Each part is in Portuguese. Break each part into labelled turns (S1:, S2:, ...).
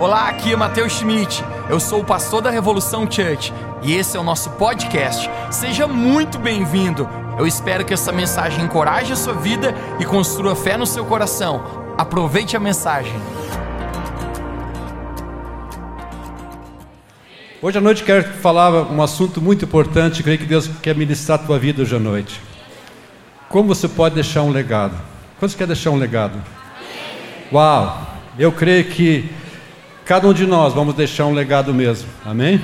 S1: Olá, aqui é Matheus Schmidt. Eu sou o pastor da Revolução Church e esse é o nosso podcast. Seja muito bem-vindo. Eu espero que essa mensagem encoraje a sua vida e construa fé no seu coração. Aproveite a mensagem.
S2: Hoje à noite quero falar um assunto muito importante. Creio que Deus quer ministrar a tua vida hoje à noite. Como você pode deixar um legado? Quantos quer deixar um legado? Uau! Eu creio que cada um de nós vamos deixar um legado mesmo. Amém?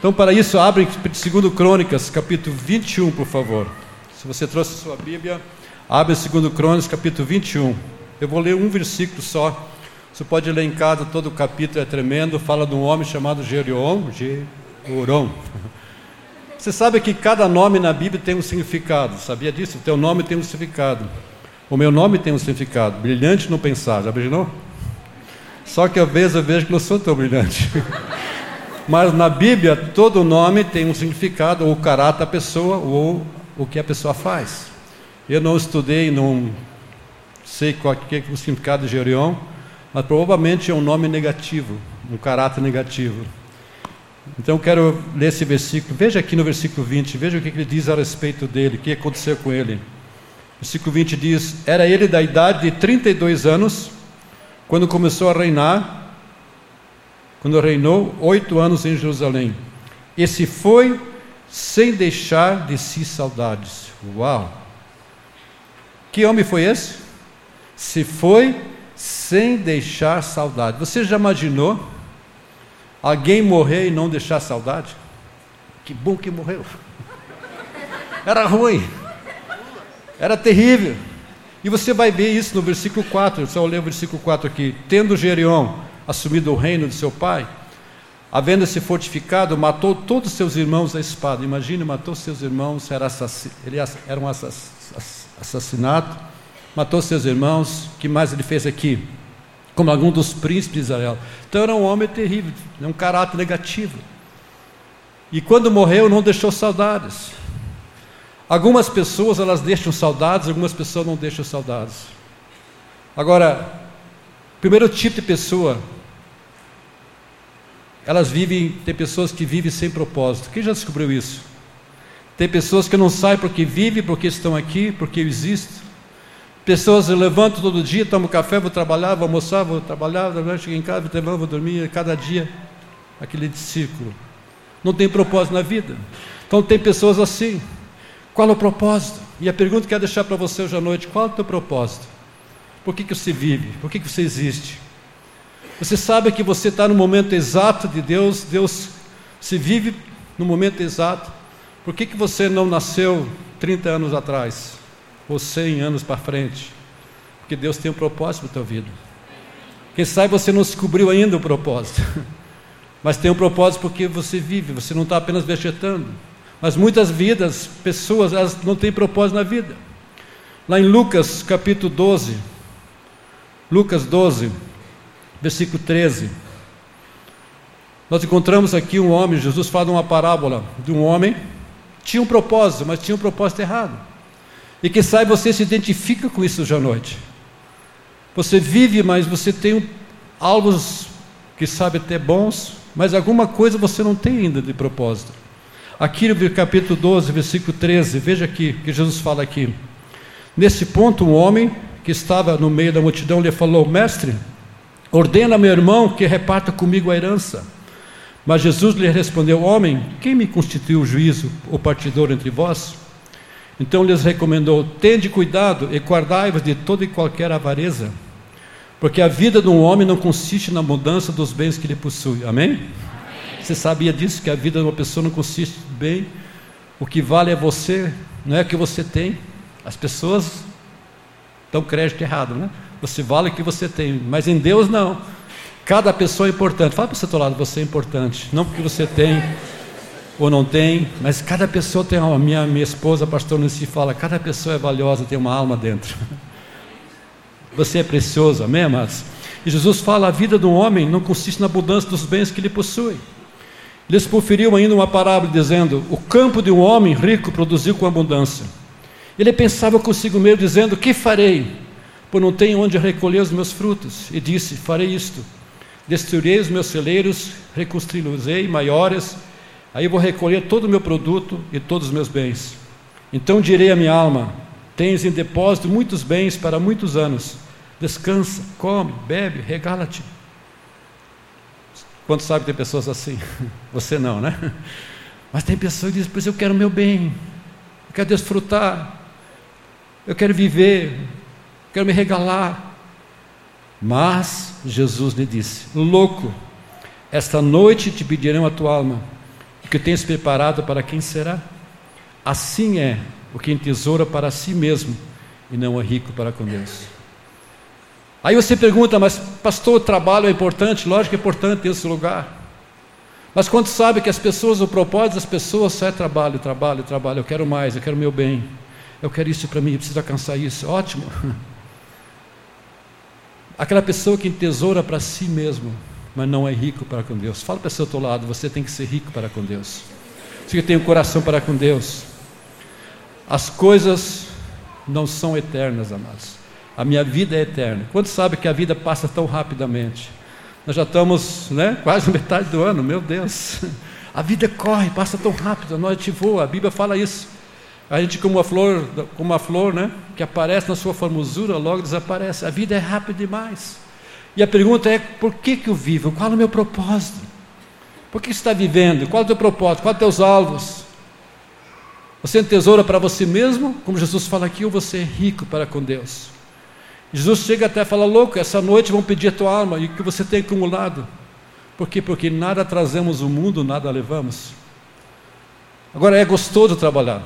S2: Então, para isso, abre 2 Crônicas, capítulo 21, por favor. Se você trouxe sua Bíblia, abre 2 Crônicas, capítulo 21. Eu vou ler um versículo só. Você pode ler em casa, todo o capítulo é tremendo. Fala de um homem chamado Geron. Geron. Você sabe que cada nome na Bíblia tem um significado. Sabia disso? O teu nome tem um significado. O meu nome tem um significado. Brilhante no pensar. Já imaginou? Só que às vezes eu vejo que não sou tão brilhante. Mas na Bíblia, todo nome tem um significado, ou o caráter da pessoa, ou o que a pessoa faz. Eu não estudei, não sei qual é o significado de Gereon, mas provavelmente é um nome negativo, um caráter negativo. Então eu quero ler esse versículo. Veja aqui no versículo 20, veja o que ele diz a respeito dele, o que aconteceu com ele. Versículo 20 diz: Era ele da idade de 32 anos, quando começou a reinar, quando reinou oito anos em Jerusalém. E se foi sem deixar de si saudades. Uau! Que homem foi esse? Se foi sem deixar saudade. Você já imaginou alguém morrer e não deixar saudade? Que bom que morreu. Era ruim. Era terrível. E você vai ver isso no versículo 4. Só ler o versículo 4 aqui. Tendo Gereon assumido o reino de seu pai, havendo-se fortificado, matou todos seus irmãos à espada. Imagine, matou seus irmãos, era, era um assassinato, matou seus irmãos. que mais ele fez aqui? Como algum dos príncipes de Israel. Então era um homem terrível, um caráter negativo. E quando morreu, não deixou saudades. Algumas pessoas elas deixam saudades, algumas pessoas não deixam saudades. Agora, primeiro tipo de pessoa elas vivem, tem pessoas que vivem sem propósito. Quem já descobriu isso? Tem pessoas que não saem porque vivem, porque estão aqui, porque existem. Pessoas levantam todo dia, tomam café, vou trabalhar, vou almoçar, vou trabalhar, chego em casa, vou trabalhar, vou dormir, cada dia aquele ciclo. Não tem propósito na vida. Então tem pessoas assim. Qual é o propósito? E a pergunta que eu quero deixar para você hoje à noite: qual é o teu propósito? Por que, que você vive? Por que, que você existe? Você sabe que você está no momento exato de Deus, Deus se vive no momento exato. Por que, que você não nasceu 30 anos atrás? Ou 100 anos para frente? Porque Deus tem um propósito para a tua vida. Quem sabe você não descobriu ainda o propósito. Mas tem um propósito porque você vive, você não está apenas vegetando. Mas muitas vidas, pessoas, elas não têm propósito na vida. Lá em Lucas capítulo 12, Lucas 12, versículo 13. Nós encontramos aqui um homem, Jesus fala uma parábola de um homem, tinha um propósito, mas tinha um propósito errado. E que sai você se identifica com isso hoje à noite. Você vive, mas você tem algo que sabe até bons, mas alguma coisa você não tem ainda de propósito. Aqui no capítulo 12, versículo 13, veja aqui que Jesus fala aqui. Nesse ponto, um homem que estava no meio da multidão lhe falou: Mestre, Ordena meu irmão que reparta comigo a herança. Mas Jesus lhe respondeu: Homem, quem me constituiu juízo ou partidor entre vós? Então lhes recomendou: Tende cuidado e guardai-vos de toda e qualquer avareza, porque a vida de um homem não consiste na mudança dos bens que ele possui. Amém? Você sabia disso? Que a vida de uma pessoa não consiste em bem. O que vale é você, não é o que você tem. As pessoas dão crédito errado, né? Você vale o que você tem, mas em Deus não. Cada pessoa é importante. Fala para o seu lado, você é importante. Não porque você tem ou não tem, mas cada pessoa tem uma. Minha, minha esposa, a pastora Nancy, fala: cada pessoa é valiosa, tem uma alma dentro. Você é precioso, amém, amados? E Jesus fala: a vida um homem não consiste na abundância dos bens que ele possui. Lhes proferiu ainda uma parábola dizendo: O campo de um homem rico produziu com abundância. Ele pensava consigo mesmo, dizendo: Que farei? pois não tenho onde recolher os meus frutos. E disse: Farei isto: destruirei os meus celeiros, reconstruí-los-ei maiores, aí vou recolher todo o meu produto e todos os meus bens. Então direi à minha alma: Tens em depósito muitos bens para muitos anos. Descansa, come, bebe, regala-te. Quantos sabe tem pessoas assim? Você não, né? Mas tem pessoas que dizem: Pois eu quero meu bem, eu quero desfrutar, eu quero viver, eu quero me regalar. Mas Jesus lhe disse: Louco, esta noite te pedirão a tua alma, o que tens preparado para quem será? Assim é o que entesoura para si mesmo e não é rico para com Deus. Aí você pergunta, mas pastor, o trabalho é importante? Lógico que é importante esse lugar. Mas quando sabe que as pessoas, o propósito das pessoas só é trabalho, trabalho, trabalho, eu quero mais, eu quero meu bem, eu quero isso para mim, eu preciso alcançar isso, ótimo. Aquela pessoa que entesoura para si mesmo, mas não é rico para com Deus. Fala para o seu outro lado, você tem que ser rico para com Deus. Você tem um coração para com Deus. As coisas não são eternas, amados. A minha vida é eterna. Quando sabe que a vida passa tão rapidamente? Nós já estamos né, quase metade do ano, meu Deus. A vida corre, passa tão rápido, a noite voa, a Bíblia fala isso. A gente, como uma flor, como uma flor, né, que aparece na sua formosura, logo desaparece. A vida é rápida demais. E a pergunta é: por que, que eu vivo? Qual é o meu propósito? Por que você está vivendo? Qual é o teu propósito? Quais os teus alvos? Você é tesoura para você mesmo, como Jesus fala aqui, ou você é rico para com Deus? Jesus chega até a falar: louco, essa noite vão pedir a tua alma e o que você tem acumulado. Por quê? Porque nada trazemos o mundo, nada levamos. Agora é gostoso trabalhar.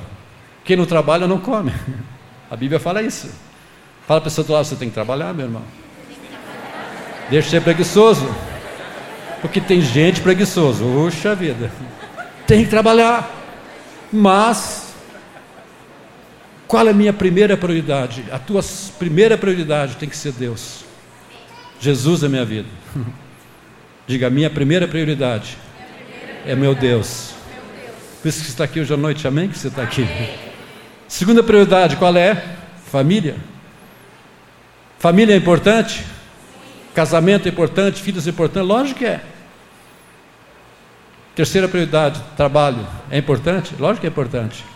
S2: Quem não trabalha não come. A Bíblia fala isso. Fala para o do lado, você tem que trabalhar, meu irmão. Deixa de ser preguiçoso. Porque tem gente preguiçoso. Puxa vida. Tem que trabalhar. Mas, qual é a minha primeira prioridade? A tua primeira prioridade tem que ser Deus. Jesus é minha vida. Diga, a minha primeira prioridade é meu Deus. Por isso que está aqui hoje à noite, amém? Que você está aqui. Segunda prioridade, qual é? Família. Família é importante? Casamento é importante? Filhos é importante? Lógico que é. Terceira prioridade, trabalho. É importante? Lógico que é importante.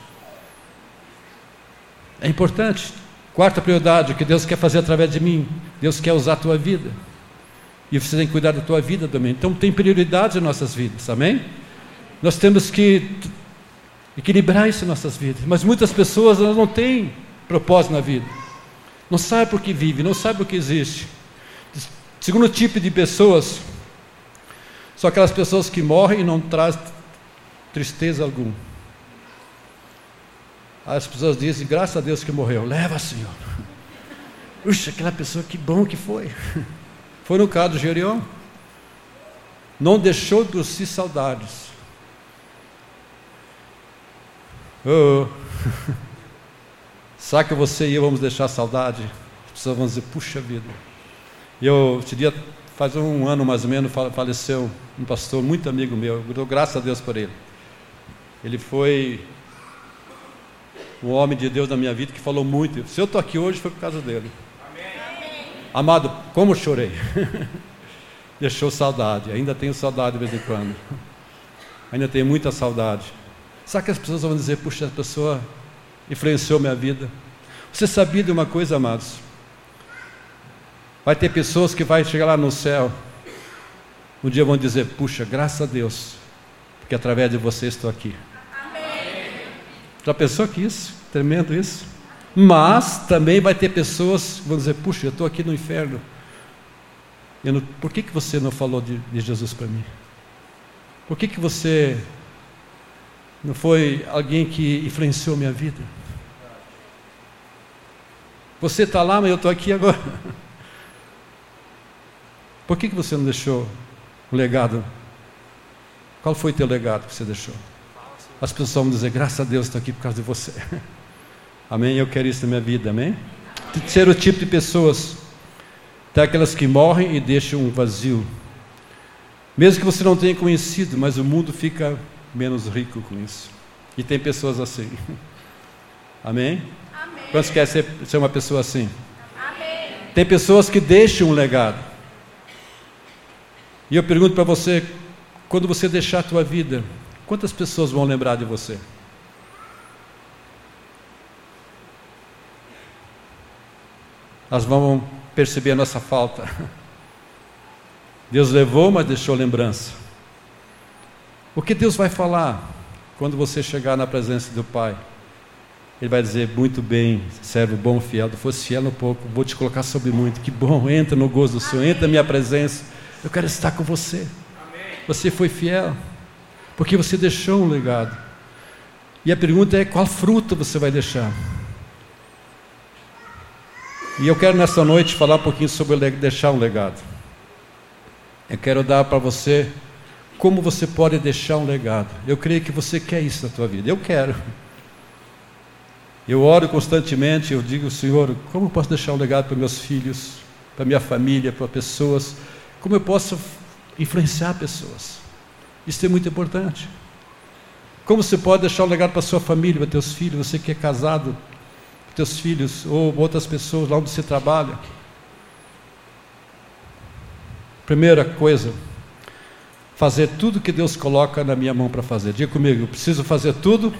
S2: É importante. Quarta prioridade, o que Deus quer fazer através de mim. Deus quer usar a tua vida. E você tem que cuidar da tua vida também. Então tem prioridades em nossas vidas, amém? Nós temos que equilibrar isso em nossas vidas. Mas muitas pessoas não têm propósito na vida. Não sabem por que vive, não sabem por que existe. Segundo tipo de pessoas, são aquelas pessoas que morrem e não trazem tristeza alguma. As pessoas dizem, graças a Deus que morreu. Leva, Senhor. Puxa, aquela pessoa, que bom que foi. Foi no caso do Gerion. Não deixou de si saudades. Oh. Será que você e eu vamos deixar saudade? As pessoas vão dizer, puxa vida. Eu, dia, faz um ano mais ou menos, faleceu um pastor muito amigo meu. Eu dou graças a Deus por ele. Ele foi o homem de Deus na minha vida que falou muito. Se eu estou aqui hoje foi por causa dele. Amém. Amado, como chorei. Deixou saudade. Ainda tenho saudade de vez em quando. Ainda tenho muita saudade. Sabe que as pessoas vão dizer, puxa, a pessoa influenciou minha vida? Você sabia de uma coisa, amados? Vai ter pessoas que vai chegar lá no céu, um dia vão dizer, puxa, graças a Deus, porque através de você estou aqui. Já pensou que isso? Tremendo isso. Mas também vai ter pessoas que vão dizer, puxa, eu estou aqui no inferno. Não, por que, que você não falou de, de Jesus para mim? Por que, que você não foi alguém que influenciou minha vida. Você está lá, mas eu estou aqui agora. Por que, que você não deixou o legado? Qual foi o teu legado que você deixou? As pessoas vão dizer, graças a Deus estou aqui por causa de você. Amém? Eu quero isso na minha vida, amém? Terceiro tipo de pessoas. Tem aquelas que morrem e deixam um vazio. Mesmo que você não tenha conhecido, mas o mundo fica menos rico com isso. E tem pessoas assim. Amém? Amém. Quantos querem ser, ser uma pessoa assim? Amém. Tem pessoas que deixam um legado. E eu pergunto para você, quando você deixar a tua vida, quantas pessoas vão lembrar de você? Elas vão perceber a nossa falta. Deus levou, mas deixou lembrança. O que Deus vai falar quando você chegar na presença do Pai? Ele vai dizer: Muito bem, servo bom, fiel. Tu fosse fiel no pouco, vou te colocar sobre muito. Que bom, entra no gozo do Senhor, entra na minha presença. Eu quero estar com você. Você foi fiel, porque você deixou um legado. E a pergunta é: qual fruto você vai deixar? E eu quero nessa noite falar um pouquinho sobre deixar um legado. Eu quero dar para você como você pode deixar um legado. Eu creio que você quer isso na tua vida. Eu quero. Eu oro constantemente, eu digo, Senhor, como eu posso deixar um legado para meus filhos, para minha família, para pessoas? Como eu posso influenciar pessoas? Isso é muito importante. Como você pode deixar um legado para sua família, para teus filhos, você que é casado, teus filhos ou outras pessoas lá onde você trabalha? Primeira coisa, fazer tudo que Deus coloca na minha mão para fazer. Diga comigo, eu preciso fazer tudo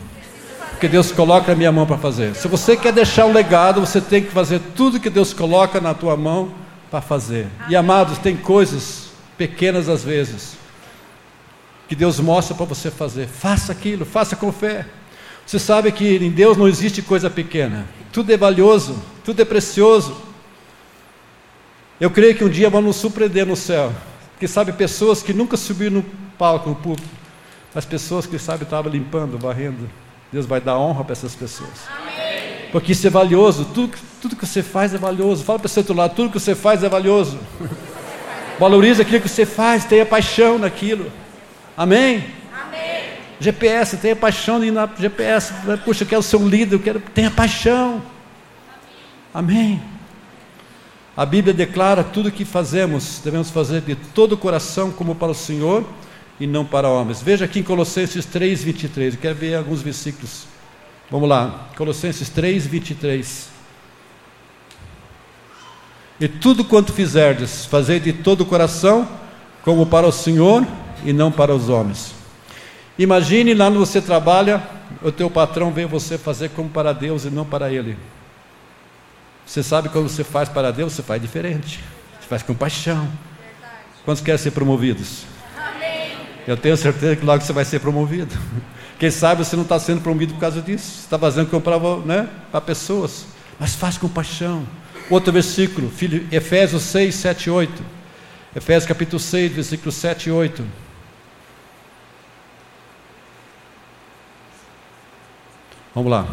S2: que Deus coloca na minha mão para fazer. Se você quer deixar um legado, você tem que fazer tudo que Deus coloca na tua mão para fazer. E amados, tem coisas pequenas às vezes que Deus mostra para você fazer. Faça aquilo, faça com fé. Você sabe que em Deus não existe coisa pequena. Tudo é valioso, tudo é precioso. Eu creio que um dia vamos nos surpreender no céu. Que sabe pessoas que nunca subiram no palco, no público, mas pessoas que sabe estavam limpando, varrendo, Deus vai dar honra para essas pessoas. Amém. Porque isso é valioso. Tudo, tudo que você faz é valioso. Fala para o seu outro lado, tudo que você faz é valioso. Valorize aquilo que você faz, tenha paixão naquilo. Amém? Amém. GPS, tenha paixão de ir na GPS. Puxa, eu quero ser um líder, eu quero. Tenha paixão. Amém. A Bíblia declara tudo o que fazemos, devemos fazer de todo o coração, como para o Senhor e não para homens. Veja aqui em Colossenses 3, 23. Eu quero ver alguns versículos. Vamos lá. Colossenses 3, 23. E tudo quanto fizerdes, fazei de todo o coração, como para o Senhor e não para os homens. Imagine lá onde você trabalha, o teu patrão vê você fazer como para Deus e não para ele. Você sabe quando você faz para Deus, você faz diferente. Você faz com paixão. Quantos querem ser promovidos? Eu tenho certeza que logo você vai ser promovido. Quem sabe você não está sendo promovido por causa disso. Você está fazendo comprar né, para pessoas. Mas faz com paixão. Outro versículo, Efésios 6, 7 e 8. Efésios capítulo 6, versículo 7 e 8. Vamos lá.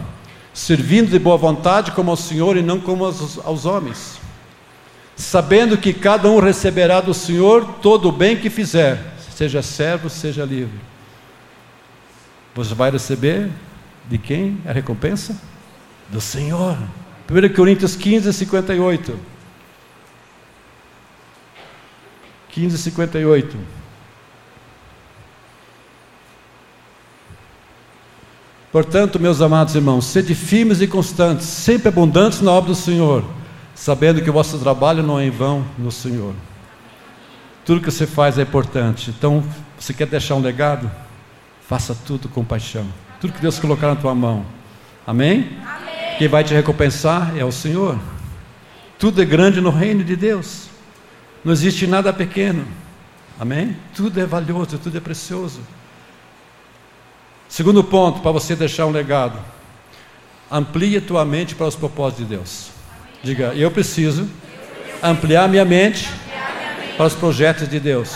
S2: Servindo de boa vontade como ao Senhor e não como aos, aos homens. Sabendo que cada um receberá do Senhor todo o bem que fizer seja servo, seja livre. Você vai receber de quem a recompensa? Do Senhor. 1 Coríntios 15, 58. 15, 58. Portanto, meus amados irmãos, sede firmes e constantes, sempre abundantes na obra do Senhor, sabendo que o vosso trabalho não é em vão no Senhor. Tudo que você faz é importante. Então, você quer deixar um legado? Faça tudo com paixão. Tudo que Deus colocar na tua mão. Amém? Amém? Quem vai te recompensar é o Senhor. Tudo é grande no reino de Deus. Não existe nada pequeno. Amém? Tudo é valioso, tudo é precioso. Segundo ponto, para você deixar um legado. Amplie tua mente para os propósitos de Deus. Diga, eu preciso ampliar minha mente para os projetos de Deus.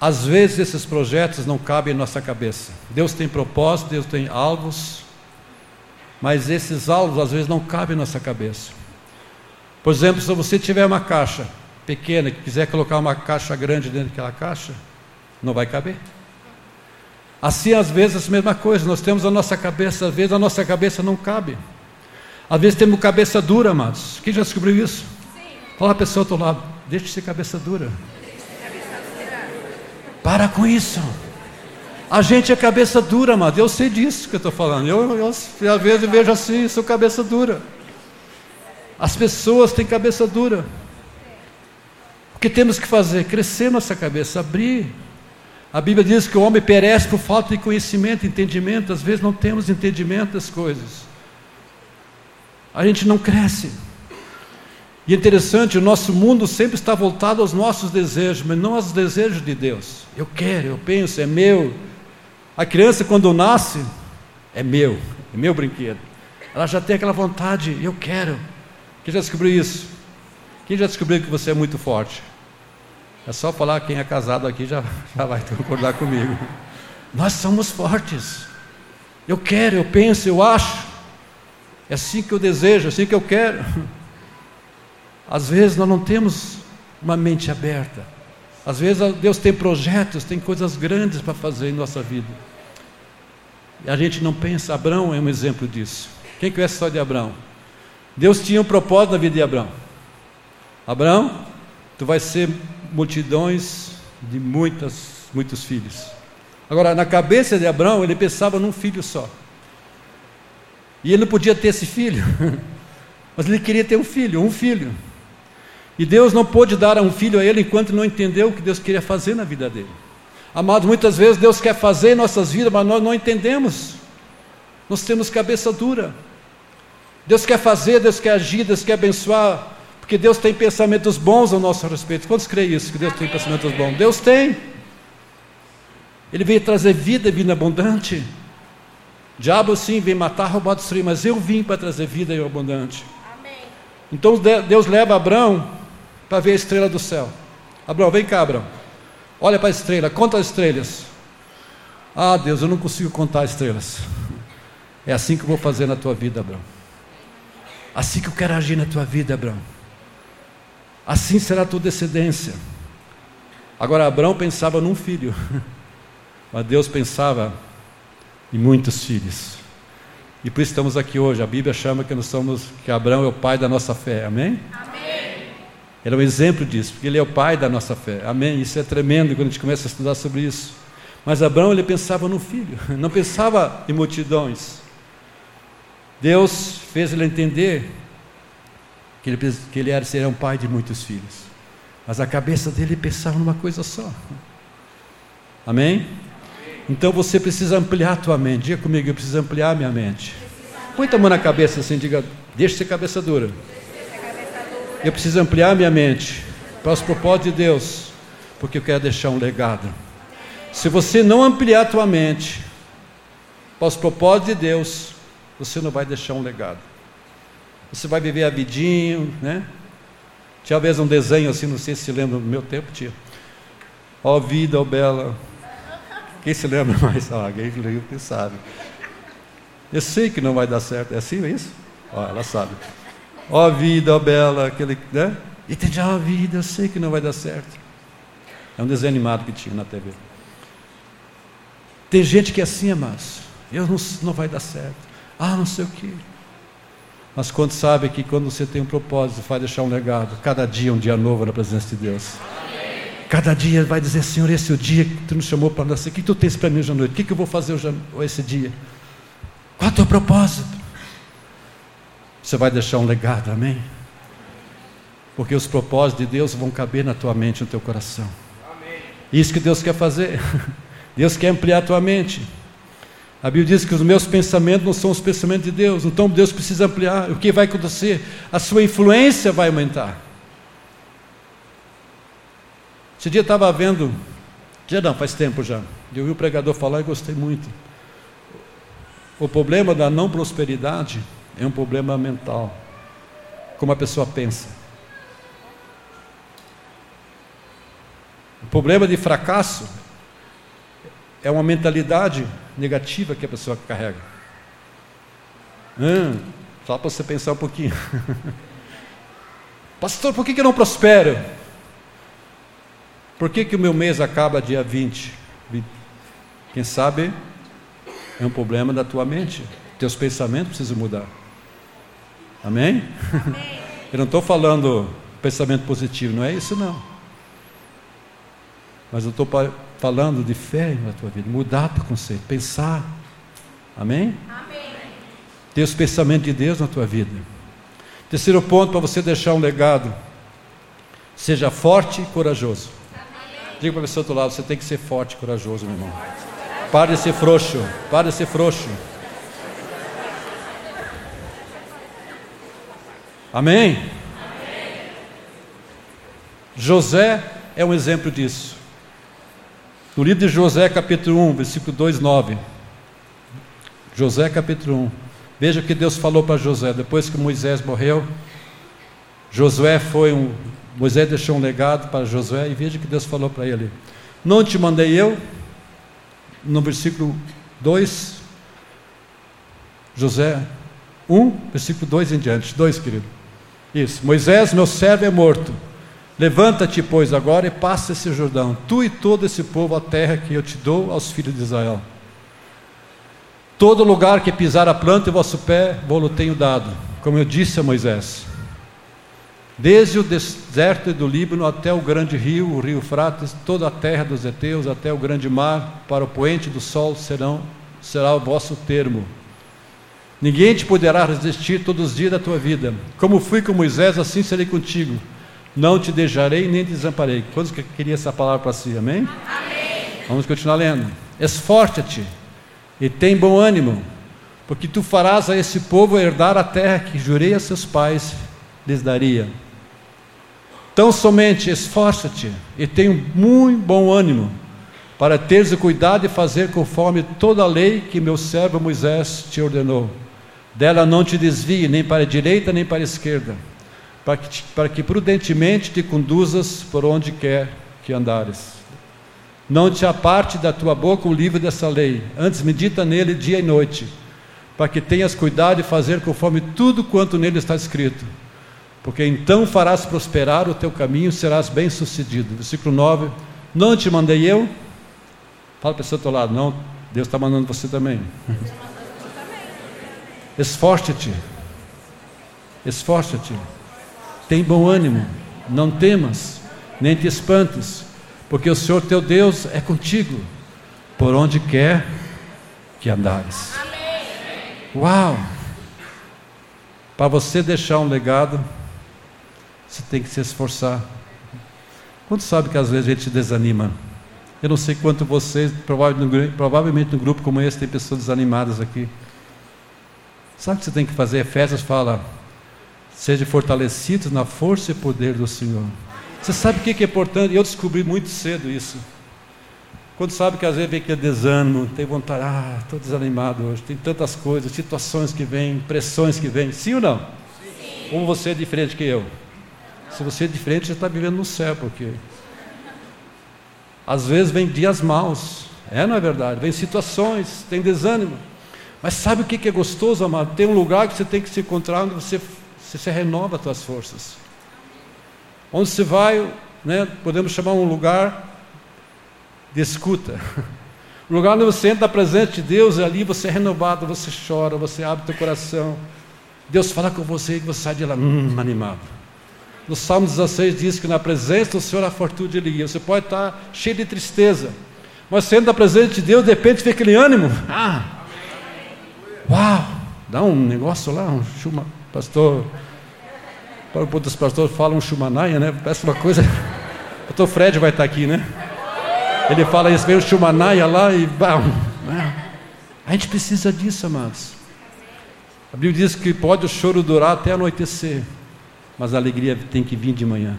S2: Às vezes esses projetos não cabem em nossa cabeça. Deus tem propósito, Deus tem alvos, mas esses alvos às vezes não cabem em nossa cabeça. Por exemplo, se você tiver uma caixa pequena que quiser colocar uma caixa grande dentro daquela caixa, não vai caber. Assim, às vezes, a mesma coisa, nós temos a nossa cabeça, às vezes a nossa cabeça não cabe. Às vezes temos cabeça dura, amados. Quem já descobriu isso? Fala a pessoa do outro lado, deixa de ser cabeça dura. Para com isso. A gente é cabeça dura, mas eu sei disso que eu estou falando. Eu, eu, às vezes vejo assim, sou cabeça dura. As pessoas têm cabeça dura. O que temos que fazer? Crescer nossa cabeça, abrir. A Bíblia diz que o homem perece por falta de conhecimento, entendimento. Às vezes não temos entendimento das coisas. A gente não cresce. E é interessante, o nosso mundo sempre está voltado aos nossos desejos, mas não aos desejos de Deus. Eu quero, eu penso, é meu. A criança, quando nasce, é meu, é meu brinquedo. Ela já tem aquela vontade, eu quero. Quem já descobriu isso? Quem já descobriu que você é muito forte? É só falar quem é casado aqui já, já vai concordar comigo. Nós somos fortes. Eu quero, eu penso, eu acho. É assim que eu desejo, é assim que eu quero. Às vezes nós não temos uma mente aberta. Às vezes Deus tem projetos, tem coisas grandes para fazer em nossa vida. E a gente não pensa. Abraão é um exemplo disso. Quem conhece a história de Abraão? Deus tinha um propósito na vida de Abraão. Abraão, tu vais ser multidões de muitas, muitos filhos. Agora, na cabeça de Abraão, ele pensava num filho só. E ele não podia ter esse filho, mas ele queria ter um filho, um filho. E Deus não pôde dar um filho a ele enquanto não entendeu o que Deus queria fazer na vida dele. Amados, muitas vezes Deus quer fazer em nossas vidas, mas nós não entendemos. Nós temos cabeça dura. Deus quer fazer, Deus quer agir, Deus quer abençoar, porque Deus tem pensamentos bons ao nosso respeito. Quantos creem isso? Que Deus tem pensamentos bons? Deus tem. Ele veio trazer vida e vida abundante. O diabo sim vem matar, roubar, destruir, mas eu vim para trazer vida e abundante. Amém. Então Deus leva Abraão para ver a estrela do céu. Abraão, vem cá, Abraão. Olha para a estrela, conta as estrelas. Ah, Deus, eu não consigo contar as estrelas. É assim que eu vou fazer na tua vida, Abraão. Assim que eu quero agir na tua vida, Abraão. Assim será a tua descendência. Agora, Abraão pensava num filho, mas Deus pensava em muitos filhos. E por isso estamos aqui hoje. A Bíblia chama que nós somos, que Abraão é o pai da nossa fé. Amém? Amém. Ele é um exemplo disso, porque ele é o pai da nossa fé. Amém. Isso é tremendo quando a gente começa a estudar sobre isso. Mas Abraão ele pensava no filho, não pensava em multidões. Deus fez ele entender que ele, que ele era, seria um pai de muitos filhos. Mas a cabeça dele pensava numa coisa só. Amém? Então você precisa ampliar a tua mente. Diga comigo, eu preciso ampliar a minha mente. Põe a mão na cabeça assim, diga, deixa ser cabeça dura. Eu preciso ampliar a minha mente para os propósitos de Deus, porque eu quero deixar um legado. Se você não ampliar a tua mente para os propósitos de Deus, você não vai deixar um legado. Você vai viver a vidinho, né? Tinha vez um desenho assim, não sei se se lembra do meu tempo, tia. Ó vida, ó bela. Quem se lembra mais? Ah, alguém que sabe. Eu sei que não vai dar certo. É assim é isso? Ó, ela sabe. Ó vida, ó bela, aquele, né? E tem já a vida, eu sei que não vai dar certo. É um desenho animado que tinha na TV. Tem gente que é assim, amados. Eu não, não vai dar certo. Ah, não sei o quê. Mas quando sabe que quando você tem um propósito, vai deixar um legado, cada dia um dia novo na presença de Deus. Cada dia vai dizer, Senhor, esse é o dia que tu nos chamou para nascer. O que tu tens para mim hoje à noite? O que, que eu vou fazer hoje, esse dia? Qual é o teu propósito? Você vai deixar um legado, amém? Porque os propósitos de Deus vão caber na tua mente, no teu coração. Amém. Isso que Deus quer fazer. Deus quer ampliar a tua mente. A Bíblia diz que os meus pensamentos não são os pensamentos de Deus, então Deus precisa ampliar. O que vai acontecer? A sua influência vai aumentar. Esse dia estava vendo, já não, faz tempo já. Eu vi o pregador falar e gostei muito. O problema da não prosperidade é um problema mental, como a pessoa pensa. O problema de fracasso é uma mentalidade negativa que a pessoa carrega. Hum, só para você pensar um pouquinho. Pastor, por que, que eu não prospero? Por que, que o meu mês acaba dia 20? Quem sabe é um problema da tua mente. Teus pensamentos precisam mudar. Amém? Amém. Eu não estou falando pensamento positivo, não é isso não. Mas eu estou falando de fé na tua vida, mudar o conceito, pensar. Amém? Amém? Ter os pensamentos de Deus na tua vida. Terceiro ponto para você deixar um legado. Seja forte e corajoso. Diga para a pessoa do outro lado: você tem que ser forte e corajoso, meu irmão. Pare de ser frouxo. Pare de ser frouxo. Amém? Amém? José é um exemplo disso. No livro de José, capítulo 1, versículo 2, 9. José, capítulo 1. Veja o que Deus falou para José. Depois que Moisés morreu, Josué foi um. Moisés deixou um legado para Josué e veja o que Deus falou para ele. Não te mandei eu, no versículo 2, José 1, versículo 2 em diante. 2, querido. Isso. Moisés, meu servo, é morto. Levanta-te, pois, agora e passa esse Jordão, tu e todo esse povo, a terra que eu te dou aos filhos de Israel. Todo lugar que pisar a planta e vosso pé, vou-lo tenho dado, como eu disse a Moisés. Desde o deserto do Líbano até o grande rio, o rio Frates, toda a terra dos heteus, até o grande mar, para o poente do sol serão, será o vosso termo. Ninguém te poderá resistir todos os dias da tua vida. Como fui com Moisés, assim serei contigo não te deixarei nem te desamparei. Quantos que queria essa palavra para si? Amém? Amém? Vamos continuar lendo. Esforça-te e tem bom ânimo, porque tu farás a esse povo herdar a terra que jurei a seus pais lhes daria. Tão somente esforça-te e tem muito bom ânimo, para teres o cuidado de fazer conforme toda a lei que meu servo Moisés te ordenou. Dela não te desvie nem para a direita nem para a esquerda para que, para que prudentemente te conduzas por onde quer que andares. Não te aparte da tua boca o livro dessa lei, antes medita nele dia e noite, para que tenhas cuidado de fazer conforme tudo quanto nele está escrito. Porque então farás prosperar o teu caminho, serás bem-sucedido. Versículo 9: Não te mandei eu? Fala para o seu lado, não, Deus está mandando você também. Esforce-te. Esforce-te. Tem bom ânimo, não temas, nem te espantes, porque o Senhor teu Deus é contigo, por onde quer que andares. Uau! Para você deixar um legado, você tem que se esforçar. Quanto sabe que às vezes a gente desanima? Eu não sei quanto vocês, provavelmente num grupo como esse, tem pessoas desanimadas aqui. Sabe o que você tem que fazer? Efésios fala: Sejam fortalecidos na força e poder do Senhor. Você sabe o que é importante? Eu descobri muito cedo isso. Quando sabe que às vezes vem aquele desânimo, tem vontade, ah, estou desanimado hoje, tem tantas coisas, situações que vêm, pressões que vêm. Sim ou não? Sim. Ou você é diferente que eu? Se você é diferente, você está vivendo no céu, porque às vezes vem dias maus, é, não é verdade? Vem situações, tem desânimo. Mas sabe o que é gostoso, amado? Tem um lugar que você tem que se encontrar onde você você renova as tuas forças. Onde você vai, né, podemos chamar um lugar de escuta. O lugar onde você entra presente de Deus, ali você é renovado, você chora, você abre teu coração. Deus fala com você e você sai de lá hum, animado. No Salmo 16 diz que na presença do Senhor a fortuna guia. Você pode estar cheio de tristeza, mas sendo da presença de Deus, de repente aquele ânimo. Ah! Uau! Dá um negócio lá, um chuma. Pastor para os pastores falam Shumanaia, né? Parece uma coisa. O pastor Fred vai estar aqui, né? Ele fala isso, vem o Shumanaia lá e. Né? A gente precisa disso, amados. A Bíblia diz que pode o choro durar até anoitecer, mas a alegria tem que vir de manhã.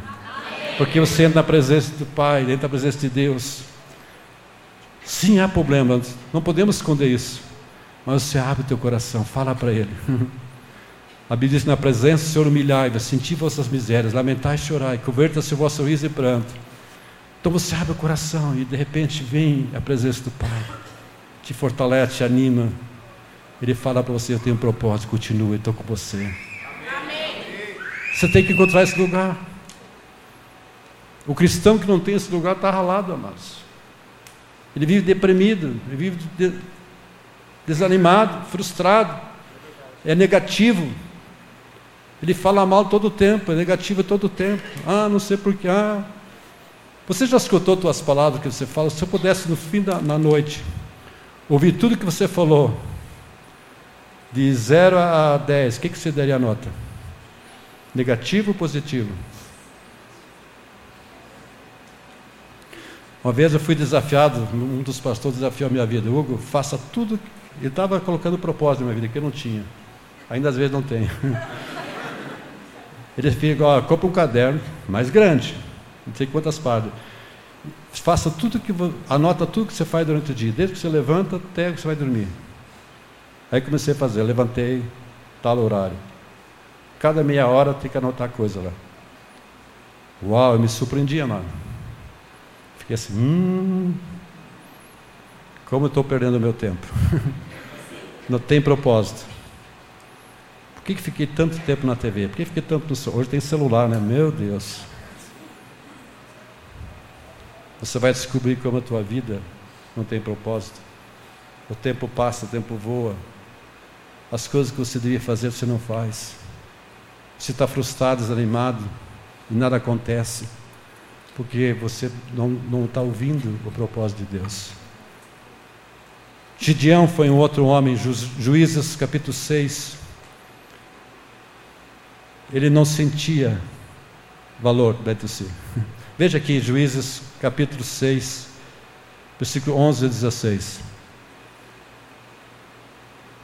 S2: Porque você entra na presença do Pai, entra na presença de Deus. Sim, há problemas, não podemos esconder isso. Mas você abre o teu coração, fala para Ele. A Bíblia diz: Na presença do Senhor humilhai-vos, senti vossas misérias, lamentai e chorai, converta-se o vosso riso e pranto. Então você abre o coração e de repente vem a presença do Pai, te fortalece, te anima. Ele fala para você: Eu tenho um propósito, continue, estou com você. Você tem que encontrar esse lugar. O cristão que não tem esse lugar está ralado, amados. Ele vive deprimido, ele vive desanimado, frustrado, é negativo. Ele fala mal todo o tempo, é negativo todo o tempo. Ah, não sei porquê. Ah. Você já escutou tuas palavras que você fala? Se eu pudesse no fim da na noite ouvir tudo que você falou, de 0 a 10, o que, que você daria a nota? Negativo ou positivo? Uma vez eu fui desafiado, um dos pastores desafiou a minha vida, Hugo, faça tudo. Ele estava colocando propósito na minha vida que eu não tinha. Ainda às vezes não tenho. Ele fica, ó, compra um caderno mais grande, não sei quantas páginas. Faça tudo que anota tudo que você faz durante o dia, desde que você levanta até que você vai dormir. Aí comecei a fazer, levantei, tal horário. Cada meia hora tem que anotar coisa lá. Uau, eu me surpreendia, mano. Fiquei assim, hum, como eu estou perdendo meu tempo. Não tem propósito. Que, que fiquei tanto tempo na TV? Por que fiquei tanto no? Hoje tem celular, né? Meu Deus. Você vai descobrir como a tua vida não tem propósito. O tempo passa, o tempo voa. As coisas que você devia fazer, você não faz. Você está frustrado, desanimado, e nada acontece, porque você não está ouvindo o propósito de Deus. Gideão foi um outro homem, Ju, Juízes capítulo 6. Ele não sentia valor dentro de si. Veja aqui, Juízes capítulo 6, versículo 11 a 16.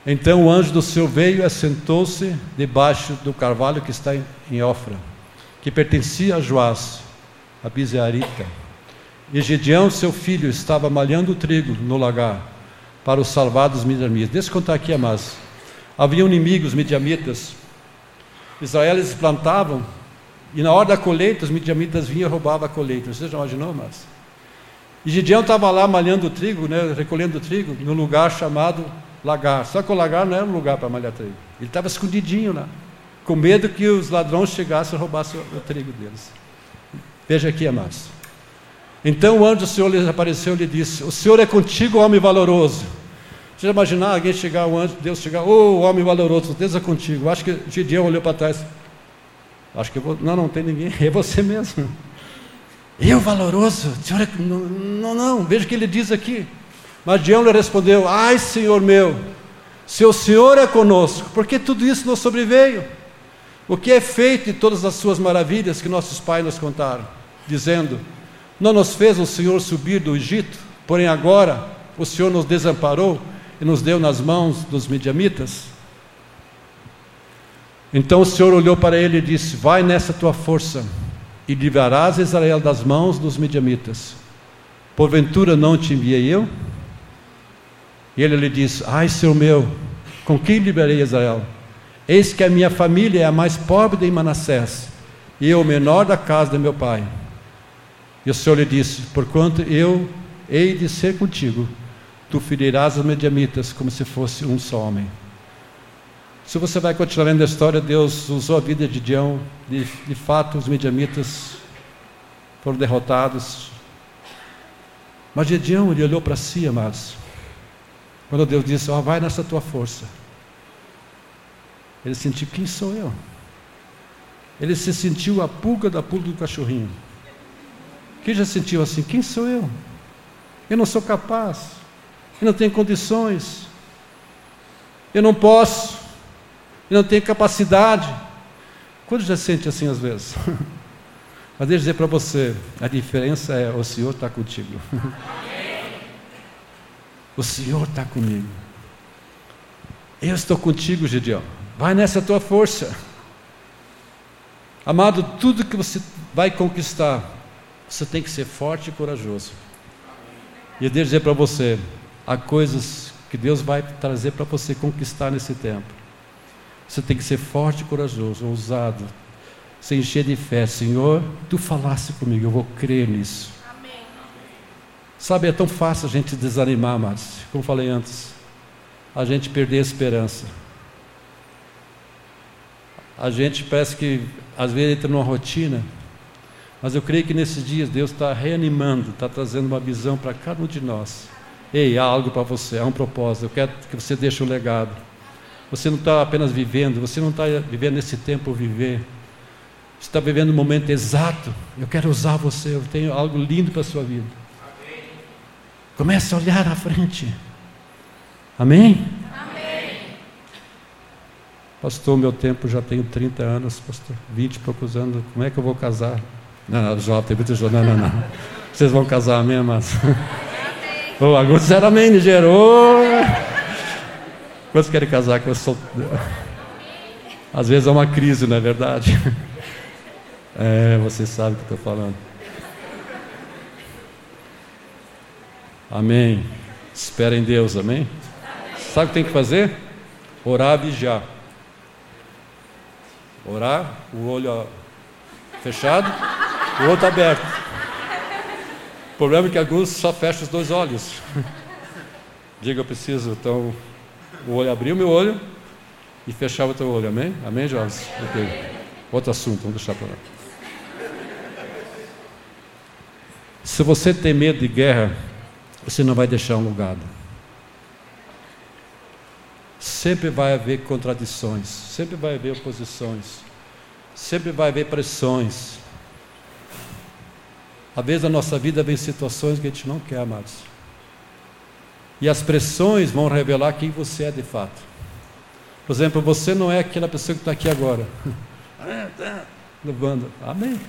S2: Então o anjo do Senhor veio e assentou-se debaixo do carvalho que está em Ofra, que pertencia a Joás, a Bizearita. E Gedeão, seu filho, estava malhando trigo no lagar para os salvados midianitas. Deixa eu contar aqui, amados. Havia inimigos midianitas. Israel eles plantavam e na hora da colheita os midianitas vinham e roubavam a colheita. Você já imaginou, mas? E Gideão estava lá malhando trigo, né, recolhendo trigo, no lugar chamado lagar. Só que o lagar não era um lugar para malhar trigo. Ele estava escondidinho lá, com medo que os ladrões chegassem e roubassem o, o trigo deles. Veja aqui, amados. Então o anjo do Senhor lhes apareceu e lhe disse: O Senhor é contigo, homem valoroso. Você já imaginar alguém chegar, o anjo, Deus chegar, ô oh, homem valoroso, Deus é contigo. Acho que Gideão olhou para trás. Acho que eu vou. Não, não tem ninguém, é você mesmo. Eu valoroso? Senhor, é... não, não, não, veja o que ele diz aqui. Mas Gideão lhe respondeu: Ai, Senhor meu, se o Senhor é conosco, por que tudo isso nos sobreveio? O que é feito de todas as suas maravilhas que nossos pais nos contaram, dizendo: Não nos fez o Senhor subir do Egito, porém agora o Senhor nos desamparou e nos deu nas mãos dos midianitas? Então o Senhor olhou para ele e disse: Vai nessa tua força e livrarás Israel das mãos dos midianitas. Porventura não te enviei eu? E ele lhe disse: Ai, Senhor meu, com quem liberei Israel? Eis que a minha família é a mais pobre de Manassés, e eu o menor da casa de meu pai. E o Senhor lhe disse: Porquanto eu hei de ser contigo, tu ferirás os mediamitas como se fosse um só homem. Se você vai continuar lendo a história, Deus usou a vida de Gideão, de, de fato os mediamitas foram derrotados. Mas Gideão, ele olhou para si, amados. Quando Deus disse, ó, oh, vai nessa tua força. Ele sentiu, quem sou eu? Ele se sentiu a pulga da pulga do cachorrinho. Quem já sentiu assim, quem sou eu? Eu não sou capaz. Eu não tenho condições. Eu não posso. Eu não tenho capacidade. Quando já sente assim às vezes? Mas deixa eu dizer para você, a diferença é o Senhor está contigo. O Senhor está comigo. Eu estou contigo, Gideão. Vai nessa tua força. Amado, tudo que você vai conquistar, você tem que ser forte e corajoso. E eu devo dizer para você, há coisas que Deus vai trazer para você conquistar nesse tempo. Você tem que ser forte e corajoso, ousado, se encher de fé. Senhor, tu falasse comigo, eu vou crer nisso. Sabe, é tão fácil a gente desanimar, mas, como falei antes, a gente perder a esperança. A gente parece que às vezes entra numa rotina, mas eu creio que nesses dias Deus está reanimando, está trazendo uma visão para cada um de nós. Ei, há algo para você, há um propósito, eu quero que você deixe um legado. Você não está apenas vivendo, você não está vivendo esse tempo viver. Você está vivendo o momento exato. Eu quero usar você, eu tenho algo lindo para a sua vida. Comece a olhar à frente. Amém? Amém? Pastor, meu tempo já tenho 30 anos, pastor, 20 e poucos anos, como é que eu vou casar? Não, não, jovem, tem muito jovem, não, não, não. Vocês vão casar, amém, amados? Oh, agora disseram amém, Nigério. Quantos querem casar com sou... Às vezes é uma crise, não é verdade? É, você sabe o que eu estou falando. Amém. Espera em Deus, amém? Sabe o que tem que fazer? Orar, vigiar. Orar, o olho fechado, o outro aberto. Problema é que alguns só fecham os dois olhos. Diga, eu preciso, então, o olho abrir o meu olho e fechar o teu olho, amém? Amém, Jorge? Ok. Outro assunto, vamos deixar para lá. Se você tem medo de guerra, você não vai deixar um lugar. Sempre vai haver contradições, sempre vai haver oposições, sempre vai haver pressões. Às vezes na nossa vida vem situações que a gente não quer, amados. E as pressões vão revelar quem você é de fato. Por exemplo, você não é aquela pessoa que está aqui agora. Levando. Amém.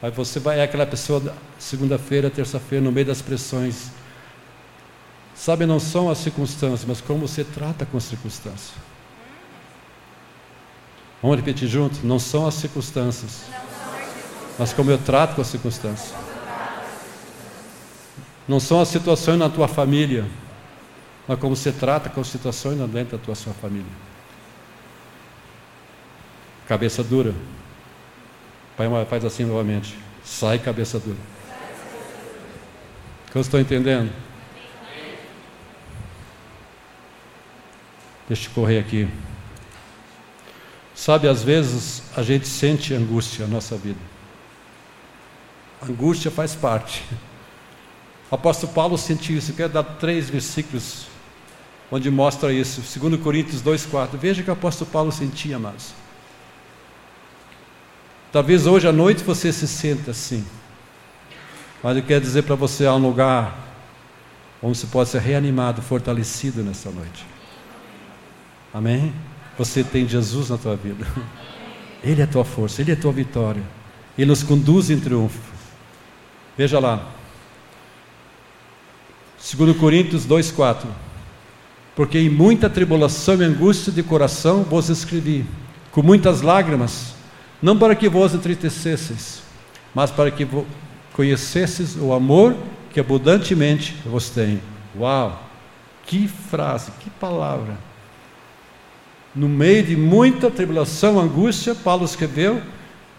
S2: Aí você vai é aquela pessoa segunda-feira, terça-feira, no meio das pressões. Sabe, não são as circunstâncias, mas como você trata com as circunstâncias. Vamos repetir juntos? Não são as circunstâncias, mas como eu trato com as circunstâncias. Não são as situações na tua família, mas como você trata com as situações dentro da tua sua família. Cabeça dura. Pai, faz assim novamente. Sai cabeça dura. Que eu estou entendendo? Deixa eu correr aqui. Sabe, às vezes a gente sente angústia na nossa vida. Angústia faz parte. O apóstolo Paulo sentiu isso. Eu quero dar três versículos onde mostra isso. 2 Coríntios 2,4. Veja que o apóstolo Paulo sentia, amados. Talvez hoje à noite você se sinta assim. Mas eu quero dizer para você: há um lugar onde você pode ser reanimado, fortalecido nessa noite. Amém? Você tem Jesus na tua vida. Ele é a tua força, Ele é a tua vitória. Ele nos conduz em triunfo. Veja lá. 2 Coríntios 2,4 Porque em muita tribulação e angústia de coração vos escrevi, com muitas lágrimas, não para que vos entristecesseis, mas para que conhecesseis o amor que abundantemente vos tem. Uau! Que frase, que palavra! No meio de muita tribulação, angústia, Paulo escreveu,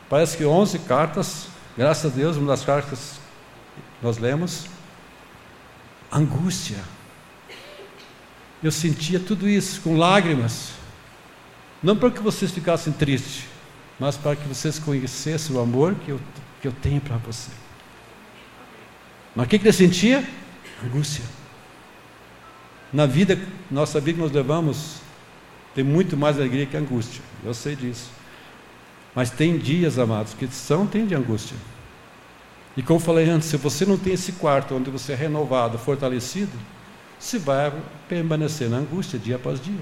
S2: parece que 11 cartas, graças a Deus, uma das cartas nós lemos, angústia. Eu sentia tudo isso com lágrimas, não para que vocês ficassem tristes, mas para que vocês conhecessem o amor que eu, que eu tenho para você. Mas o que, que ele sentia? Angústia. Na vida, nossa vida que nós levamos, tem muito mais alegria que angústia. Eu sei disso. Mas tem dias, amados, que são tem de angústia. E como falei antes, se você não tem esse quarto onde você é renovado, fortalecido, você vai permanecer na angústia dia após dia.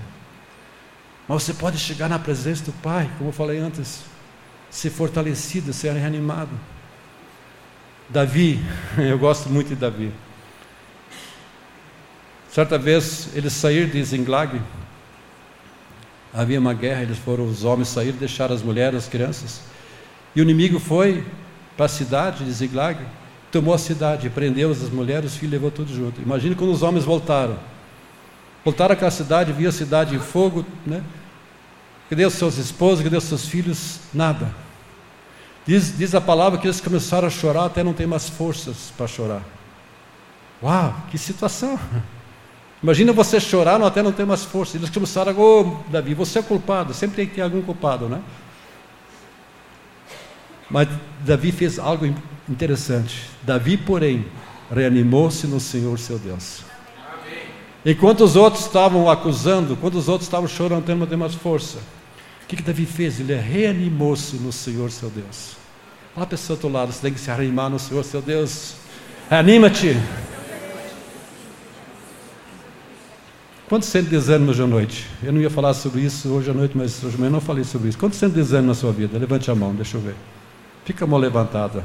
S2: Mas você pode chegar na presença do Pai, como eu falei antes, ser fortalecido, ser reanimado. Davi, eu gosto muito de Davi. Certa vez eles saíram de Zinglag, havia uma guerra, eles foram, os homens saíram, deixaram as mulheres, as crianças, e o inimigo foi para a cidade de Ziglag, tomou a cidade, prendeu as mulheres, os filhos, levou tudo junto. Imagine quando os homens voltaram. Voltaram àquela cidade, viu a cidade em fogo, né? Cadê os seus esposos, cadê os seus filhos? Nada. Diz, diz a palavra que eles começaram a chorar até não ter mais forças para chorar. Uau, que situação! Imagina você chorar até não ter mais força. Eles começaram a, oh, Davi, você é culpado. Sempre tem que ter algum culpado, né? Mas Davi fez algo interessante. Davi, porém, reanimou-se no Senhor seu Deus. Enquanto os outros estavam acusando, quando os outros estavam chorando, tendo mais força, o que, que Davi fez? Ele reanimou-se no Senhor seu Deus. Olha a pessoa do outro lado, você tem que se reanimar no Senhor seu Deus. Anima-te. Quanto sente desânimo hoje à noite? Eu não ia falar sobre isso hoje à noite, mas hoje à manhã eu não falei sobre isso. Quanto sente desânimo na sua vida? Levante a mão, deixa eu ver. Fica a mão levantada.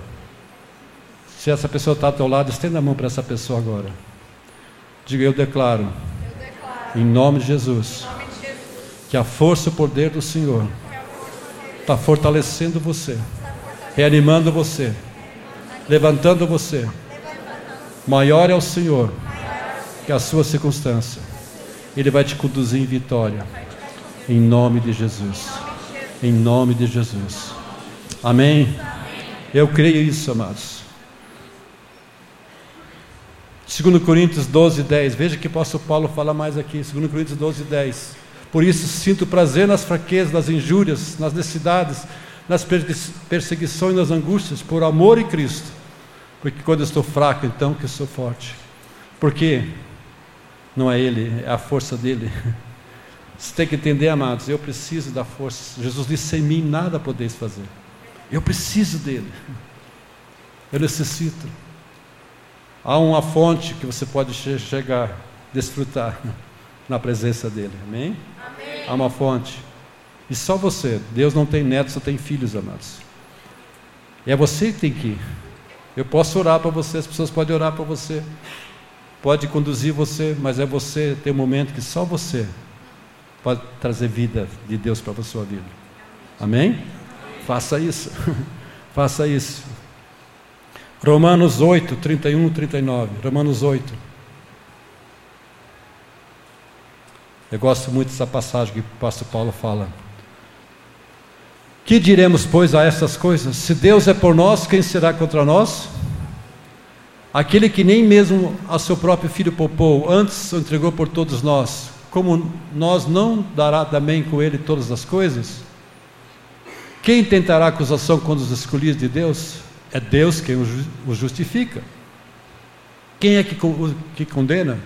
S2: Se essa pessoa está ao teu lado, estenda a mão para essa pessoa agora. Diga, eu declaro,
S3: Eu declaro,
S2: em nome de Jesus,
S3: em nome de Jesus,
S2: que a força e o poder do Senhor está fortalecendo você, reanimando você, levantando você. Maior é o Senhor que a sua circunstância. Ele vai te conduzir em vitória. Em nome de Jesus. Em nome de Jesus. Amém. Eu creio isso, amados. 2 Coríntios 12, 10. Veja que o apóstolo Paulo fala mais aqui. 2 Coríntios 12, 10. Por isso sinto prazer nas fraquezas, nas injúrias, nas necessidades, nas perseguições, nas angústias, por amor em Cristo. Porque quando eu estou fraco, então que eu sou forte. Porque não é Ele, é a força dele. Você tem que entender, amados, eu preciso da força. Jesus disse: sem mim nada podeis fazer. Eu preciso dele. Eu necessito. Há uma fonte que você pode chegar, desfrutar na presença dele. Amém?
S3: Amém.
S2: Há uma fonte. E só você. Deus não tem netos, só tem filhos, amados. E é você que tem que ir. Eu posso orar para você, as pessoas podem orar para você, pode conduzir você, mas é você ter um momento que só você pode trazer vida de Deus para a sua vida. Amém? Faça isso. Faça isso. Romanos 8, 31, 39. Romanos 8. Eu gosto muito dessa passagem que o pastor Paulo fala. Que diremos, pois, a essas coisas? Se Deus é por nós, quem será contra nós? Aquele que nem mesmo a seu próprio filho poupou, antes o entregou por todos nós, como nós não dará também com ele todas as coisas? Quem tentará acusação contra os escolhidos de Deus? É Deus quem os justifica. Quem é que, que condena?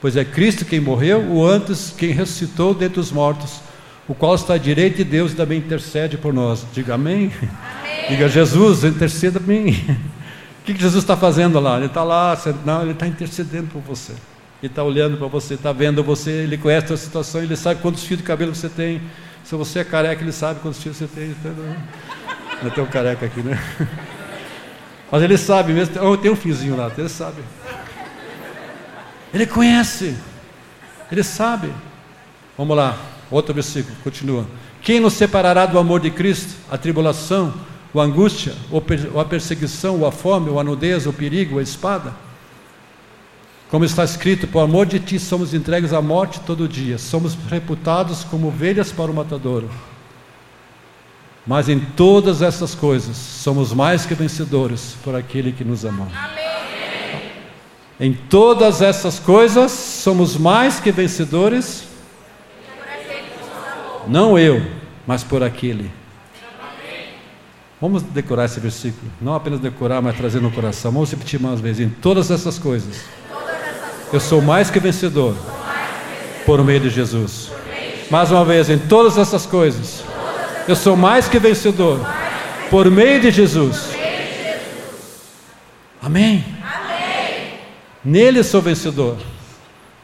S2: Pois é Cristo quem morreu, ou antes quem ressuscitou dentre os mortos, o qual está à direita de Deus e também intercede por nós. Diga amém. amém. Diga Jesus, interceda por mim. O que, que Jesus está fazendo lá? Ele está lá, não, ele está intercedendo por você. Ele está olhando para você, está vendo você, ele conhece a situação, ele sabe quantos fios de cabelo você tem. Se você é careca, ele sabe quantos fios você tem. Não tem um careca aqui, né? Mas ele sabe mesmo, tem um fiozinho lá, ele sabe. Ele conhece, ele sabe. Vamos lá, outro versículo, continua. Quem nos separará do amor de Cristo? A tribulação, a angústia, ou a perseguição, ou a fome, ou a nudez, o perigo, a espada? Como está escrito, por amor de ti somos entregues à morte todo dia, somos reputados como ovelhas para o matadouro. Mas em todas essas coisas somos mais que vencedores por aquele que nos amou. Amém. Em todas essas coisas somos mais que vencedores. Não eu, mas por aquele. Vamos decorar esse versículo. Não apenas decorar, mas trazer no coração. Vamos repetir mais vezes. Em todas essas coisas eu sou mais que vencedor por meio de Jesus. Mais uma vez, em todas essas coisas, eu sou mais que vencedor por meio de Jesus. Amém? Nele sou vencedor.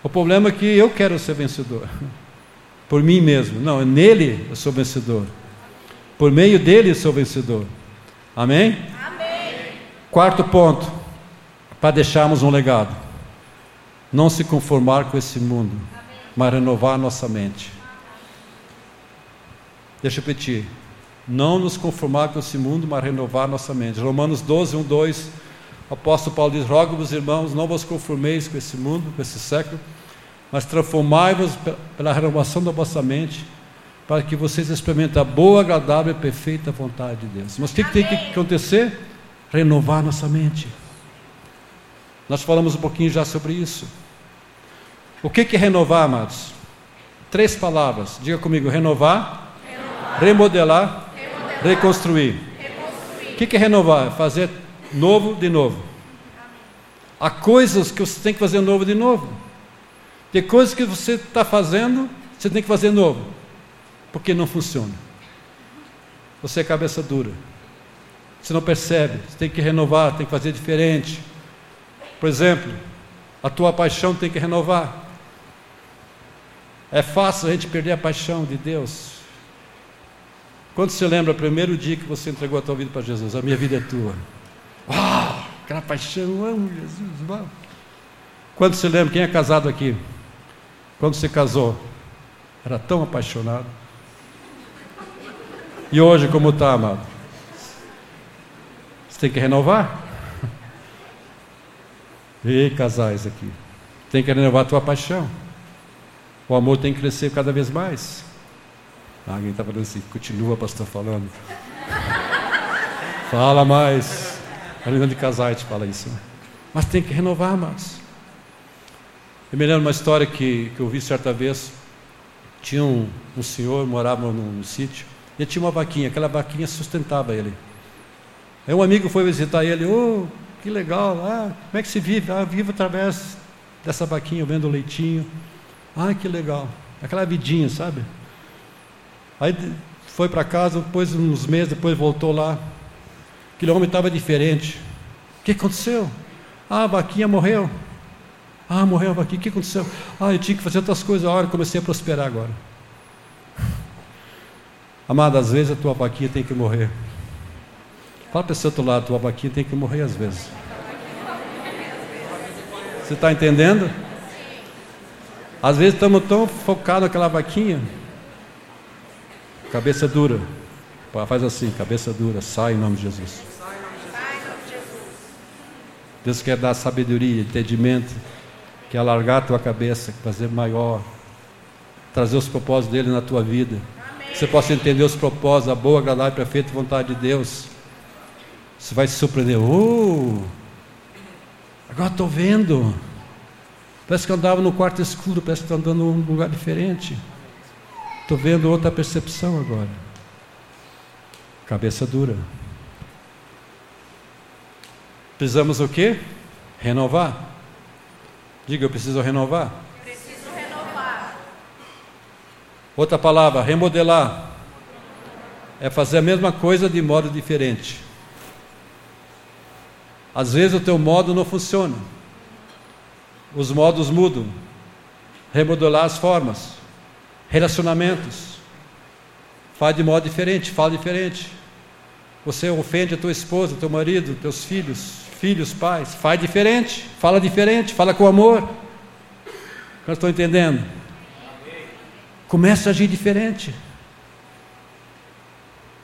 S2: O problema é que eu quero ser vencedor. Por mim mesmo. Não, nele eu sou vencedor. Por meio dele eu sou vencedor. Amém? Amém. Quarto ponto, para deixarmos um legado não se conformar com esse mundo, mas renovar nossa mente. Deixa eu repetir. Não nos conformar com esse mundo, mas renovar nossa mente. Romanos 12, 1, 2. O apóstolo Paulo diz: Rogo-vos, irmãos, não vos conformeis com esse mundo, com esse século, mas transformai-vos pela renovação da vossa mente, para que vocês experimentem a boa, agradável e perfeita vontade de Deus. Mas o que, que tem que acontecer? Renovar nossa mente. Nós falamos um pouquinho já sobre isso. O que é renovar, amados? Três palavras. Diga comigo: renovar, renovar remodelar, remodelar, reconstruir. reconstruir. O que é renovar? Fazer novo de novo. Há coisas que você tem que fazer novo de novo. Tem coisas que você está fazendo, você tem que fazer novo, porque não funciona. Você é cabeça dura. Você não percebe, você tem que renovar, tem que fazer diferente. Por exemplo, a tua paixão tem que renovar. É fácil a gente perder a paixão de Deus. Quando você lembra o primeiro dia que você entregou a tua vida para Jesus? A minha vida é tua. Uau! aquela paixão, amo Jesus. Vamos. Quando se lembra, quem é casado aqui? Quando se casou, era tão apaixonado. E hoje, como está, amado? Você tem que renovar? Ei, casais aqui. Tem que renovar a tua paixão. O amor tem que crescer cada vez mais. Ah, alguém está falando assim, continua, pastor, falando. Fala mais. A reunião de casais fala isso. Né? Mas tem que renovar, amados. Eu me lembro uma história que, que eu vi certa vez. Tinha um, um senhor, morava num, num sítio, e tinha uma vaquinha, aquela vaquinha sustentava ele. Aí um amigo foi visitar ele, oh, que legal, ah, como é que se vive? Ah, vivo através dessa vaquinha, vendo o leitinho. Ah, que legal. Aquela vidinha, sabe? Aí foi para casa, depois uns meses depois voltou lá. Aquele homem estava diferente. O que aconteceu? Ah, a vaquinha morreu. Ah, morreu a vaquinha. O que aconteceu? Ah, eu tinha que fazer outras coisas. A hora comecei a prosperar agora. Amado, às vezes a tua vaquinha tem que morrer. Fala para esse outro lado, a tua vaquinha tem que morrer às vezes. Você está entendendo? Às vezes estamos tão focados naquela vaquinha. Cabeça dura. Faz assim, cabeça dura, sai em nome de Jesus. Deus quer dar sabedoria, entendimento, quer alargar a tua cabeça, fazer maior, trazer os propósitos dele na tua vida. Você possa entender os propósitos, a boa, agradável perfeita vontade de Deus. Você vai se surpreender. Oh, agora estou vendo. Parece que eu andava no quarto escuro, parece que estou andando num lugar diferente. Estou vendo outra percepção agora. Cabeça dura. Precisamos o quê? Renovar. Diga, eu preciso renovar.
S3: Preciso renovar.
S2: Outra palavra, remodelar. É fazer a mesma coisa de modo diferente. Às vezes o teu modo não funciona. Os modos mudam. Remodelar as formas. Relacionamentos. Faz de modo diferente, fala diferente. Você ofende a tua esposa, teu marido, teus filhos, filhos, pais. Faz diferente, fala diferente, fala com amor. Eu estou entendendo? Começa a agir diferente.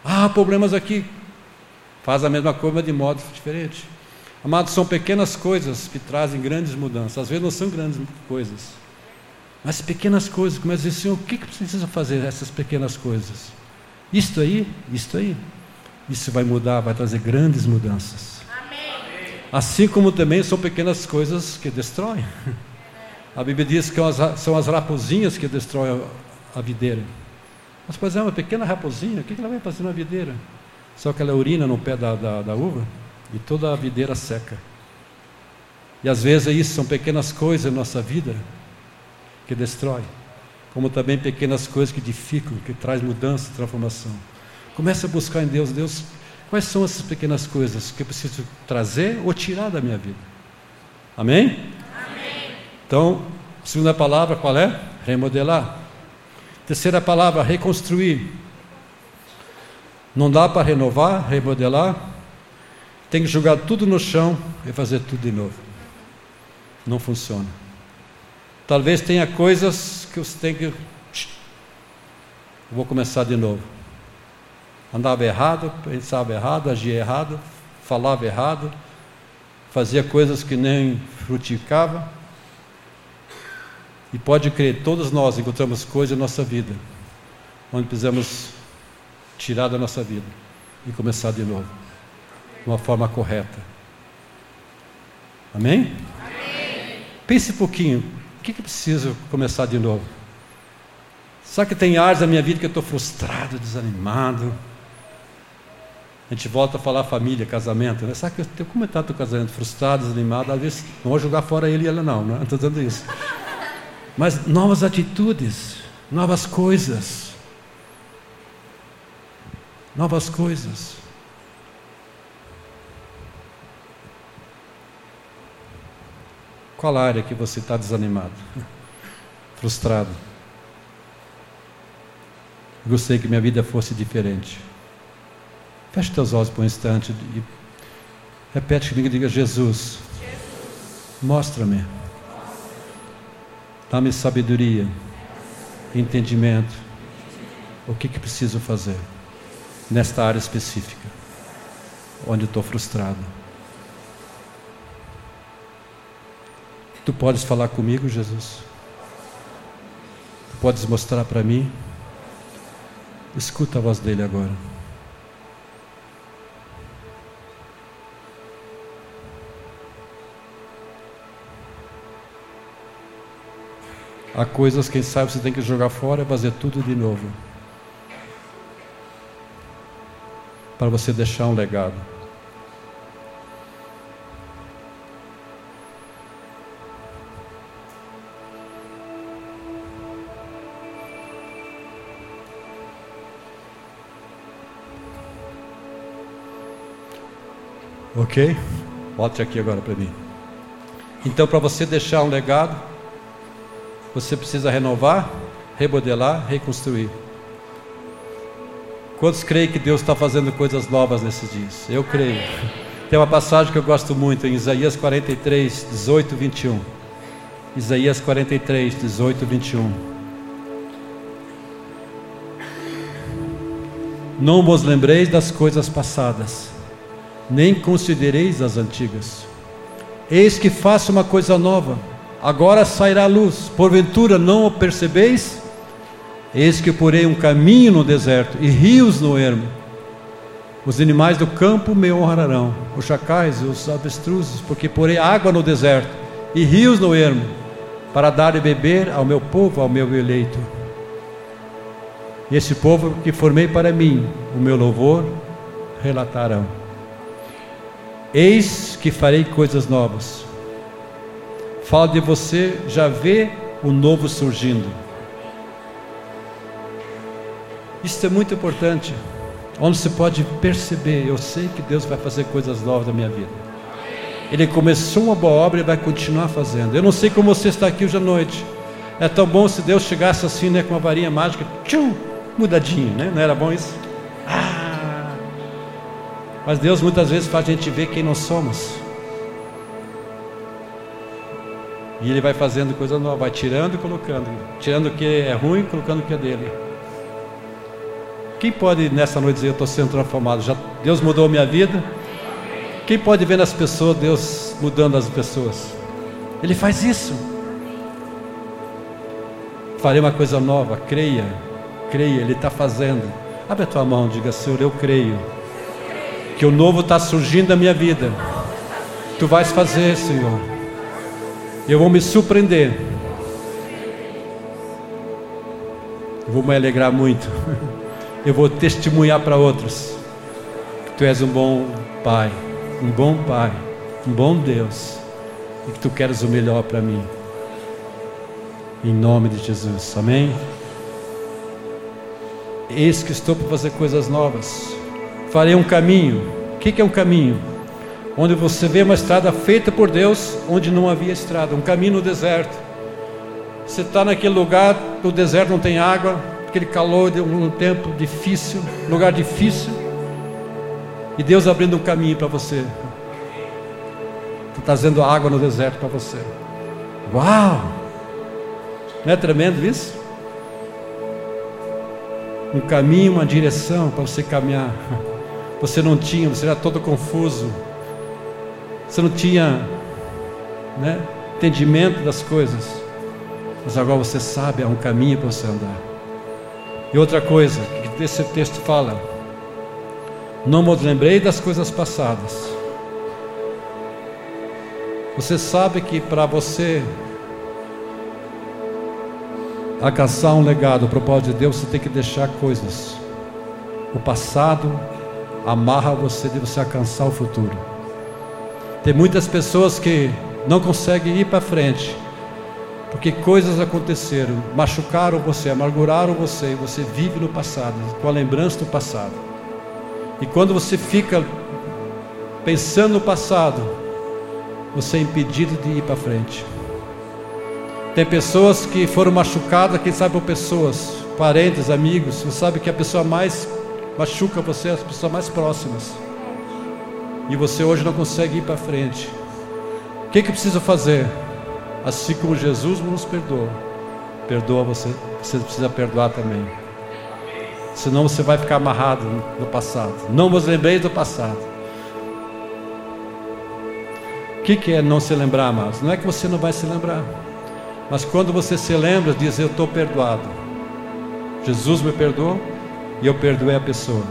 S2: Ah, problemas aqui. Faz a mesma coisa de modo diferente. Amados, são pequenas coisas que trazem grandes mudanças. Às vezes não são grandes coisas, mas pequenas coisas. Começa a dizer, Senhor, o que, que precisa fazer essas pequenas coisas? Isto aí, isto aí. Isso vai mudar, vai trazer grandes mudanças.
S3: Amém.
S2: Assim como também são pequenas coisas que destroem. A Bíblia diz que são as raposinhas que destroem a videira. Mas, pois é, uma pequena raposinha, o que ela vai fazer na videira? Só que ela urina no pé da, da, da uva? E toda a videira seca. E às vezes é isso, são pequenas coisas na nossa vida que destrói, como também pequenas coisas que edificam, que traz mudança, transformação. Comece a buscar em Deus, Deus, quais são essas pequenas coisas que eu preciso trazer ou tirar da minha vida? Amém?
S3: Amém.
S2: Então, segunda palavra qual é? Remodelar. Terceira palavra, reconstruir. Não dá para renovar, remodelar, tem que jogar tudo no chão e fazer tudo de novo. Não funciona. Talvez tenha coisas que você tem que. Vou começar de novo. Andava errado, pensava errado, agia errado, falava errado, fazia coisas que nem frutificava. E pode crer, todos nós encontramos coisas na nossa vida, onde precisamos tirar da nossa vida e começar de novo de uma forma correta. Amém?
S3: Amém.
S2: Pense um pouquinho, o que, que preciso começar de novo? Sabe que tem áreas da minha vida que eu estou frustrado, desanimado. A gente volta a falar família, casamento, né? Sabe que eu tenho comentado do casamento, frustrado, desanimado, às vezes não vou jogar fora ele e ela não, não estou dizendo isso. Mas novas atitudes, novas coisas. Novas coisas. Qual área que você está desanimado? Frustrado? Gostaria que minha vida fosse diferente. Feche teus olhos por um instante e Repete comigo e diga: Jesus, mostra-me. Dá-me sabedoria, entendimento. O que, que preciso fazer nesta área específica, onde estou frustrado. Tu podes falar comigo, Jesus? Tu podes mostrar para mim? Escuta a voz dele agora. Há coisas, quem sabe, você tem que jogar fora e fazer tudo de novo. Para você deixar um legado. Ok? Volte aqui agora para mim. Então, para você deixar um legado, você precisa renovar, remodelar, reconstruir. Quantos creem que Deus está fazendo coisas novas nesses dias? Eu creio. Tem uma passagem que eu gosto muito em Isaías 43, 18, 21. Isaías 43, 18, 21. Não vos lembreis das coisas passadas, nem considereis as antigas. Eis que faço uma coisa nova agora sairá a luz. Porventura não o percebeis? Eis que porei um caminho no deserto e rios no ermo. Os animais do campo me honrarão, os chacais e os avestruzes, porque porei água no deserto e rios no ermo, para dar e beber ao meu povo, ao meu eleito. E esse povo que formei para mim, o meu louvor, relatarão. Eis que farei coisas novas Fala de você já vê o novo surgindo. Isso é muito importante. Onde você pode perceber, eu sei que Deus vai fazer coisas novas na minha vida. Ele começou uma boa obra e vai continuar fazendo. Eu não sei como você está aqui hoje à noite. É tão bom se Deus chegasse assim, né, com uma varinha mágica, tchum, mudadinho, né? Não era bom isso? Ah! Mas Deus muitas vezes faz a gente ver quem nós somos. E ele vai fazendo coisa nova, vai tirando e colocando, tirando o que é ruim, colocando o que é dele. Quem pode nessa noite dizer eu estou sendo transformado? Já Deus mudou a minha vida? Quem pode ver nas pessoas Deus mudando as pessoas? Ele faz isso. Farei uma coisa nova, creia, creia, Ele está fazendo. Abre a tua mão, diga Senhor, eu creio que o novo está surgindo na minha vida. Tu vais fazer, Senhor. Eu vou me surpreender. Eu vou me alegrar muito. Eu vou testemunhar para outros que tu és um bom pai, um bom pai, um bom Deus e que tu queres o melhor para mim. Em nome de Jesus. Amém. Eis que estou para fazer coisas novas. Farei um caminho. O que é um caminho? onde você vê uma estrada feita por Deus, onde não havia estrada, um caminho no deserto. Você está naquele lugar, no deserto não tem água, aquele calor de um tempo difícil, lugar difícil, e Deus abrindo um caminho para você, está trazendo água no deserto para você. Uau! Não é tremendo isso? Um caminho, uma direção para você caminhar. Você não tinha, você era todo confuso você não tinha né, entendimento das coisas, mas agora você sabe, há um caminho para você andar. E outra coisa que esse texto fala: não me lembrei das coisas passadas. Você sabe que para você alcançar um legado, o propósito de Deus, você tem que deixar coisas. O passado amarra você de você alcançar o futuro. Tem muitas pessoas que não conseguem ir para frente, porque coisas aconteceram, machucaram você, amarguraram você, e você vive no passado, com a lembrança do passado. E quando você fica pensando no passado, você é impedido de ir para frente. Tem pessoas que foram machucadas, quem sabe por pessoas, parentes, amigos, você sabe que a pessoa mais machuca você as pessoas mais próximas. e você hoje não consegue ir para frente. O que, que precisa fazer? Assim como Jesus nos perdoou, perdoa você, você precisa perdoar também. Senão você vai ficar amarrado no passado. Não vos lembrei do passado. O que, que é não se lembrar, amados? Não é que você não vai se lembrar. Mas quando você se lembra, diz: Eu estou perdoado. Jesus me perdoou e eu perdoei a pessoa.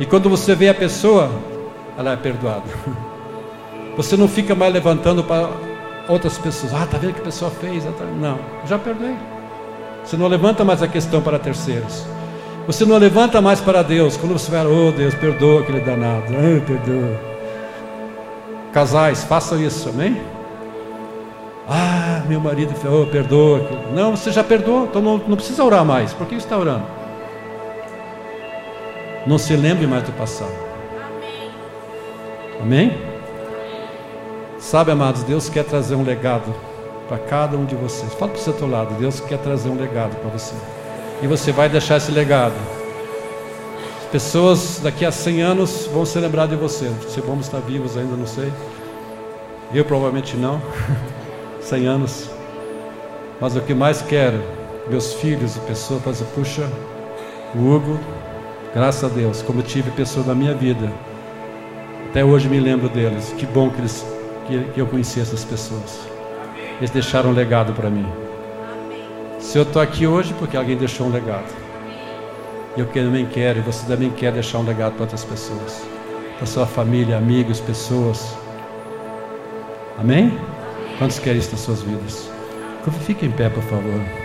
S2: E quando você vê a pessoa, ela é perdoada. Você não fica mais levantando para outras pessoas. Ah, tá vendo o que a pessoa fez? Ah, tá... Não, já perdoei. Você não levanta mais a questão para terceiros. Você não levanta mais para Deus. Quando você vai, oh Deus, perdoa aquele danado. Ah, perdoa. Casais, façam isso, amém? Ah, meu marido, oh, perdoa. Não, você já perdoou, então não, não precisa orar mais. Por que está orando? Não se lembre mais do passado. Amém? Sabe, amados, Deus quer trazer um legado para cada um de vocês. Fala para o seu lado, Deus quer trazer um legado para você. E você vai deixar esse legado. As pessoas daqui a 100 anos vão se lembrar de você. Se vamos estar vivos ainda, não sei. Eu provavelmente não. 100 anos. Mas o que mais quero, meus filhos e pessoas, fazer, puxa, o Hugo, graças a Deus, como eu tive pessoas na minha vida, até hoje me lembro deles. Que bom que, eles, que, que eu conheci essas pessoas. Eles deixaram um legado para mim. Se eu estou aqui hoje, porque alguém deixou um legado. Eu também quero, e você também quer deixar um legado para outras pessoas. Para sua família, amigos, pessoas. Amém? Quantos querem isso nas suas vidas? Fique em pé, por favor.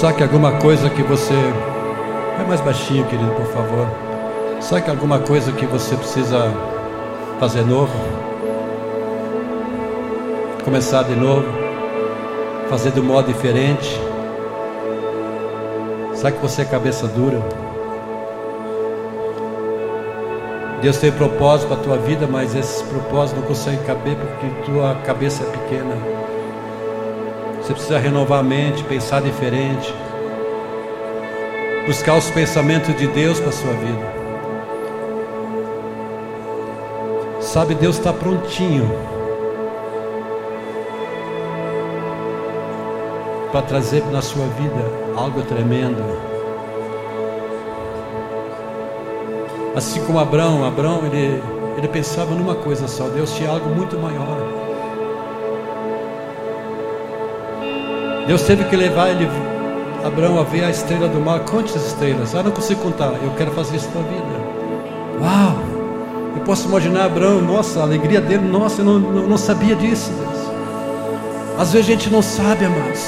S2: Saque alguma coisa que você. É mais baixinho, querido, por favor. Saque alguma coisa que você precisa fazer novo. Começar de novo. Fazer de um modo diferente. Sabe que você é cabeça dura? Deus tem propósito para a tua vida, mas esses propósitos não conseguem caber porque tua cabeça é pequena. Você precisa renovar a mente, pensar diferente, buscar os pensamentos de Deus para a sua vida. Sabe, Deus está prontinho para trazer na sua vida algo tremendo. Assim como Abraão, Abraão ele, ele pensava numa coisa só, Deus tinha algo muito maior. Deus teve que levar ele, Abraão a ver a estrela do mar. Conte as estrelas. Ah, não consigo contar. Eu quero fazer isso na vida. Uau! Eu posso imaginar Abraão, nossa, a alegria dele. Nossa, eu não, não, não sabia disso, Deus. Às vezes a gente não sabe, amados.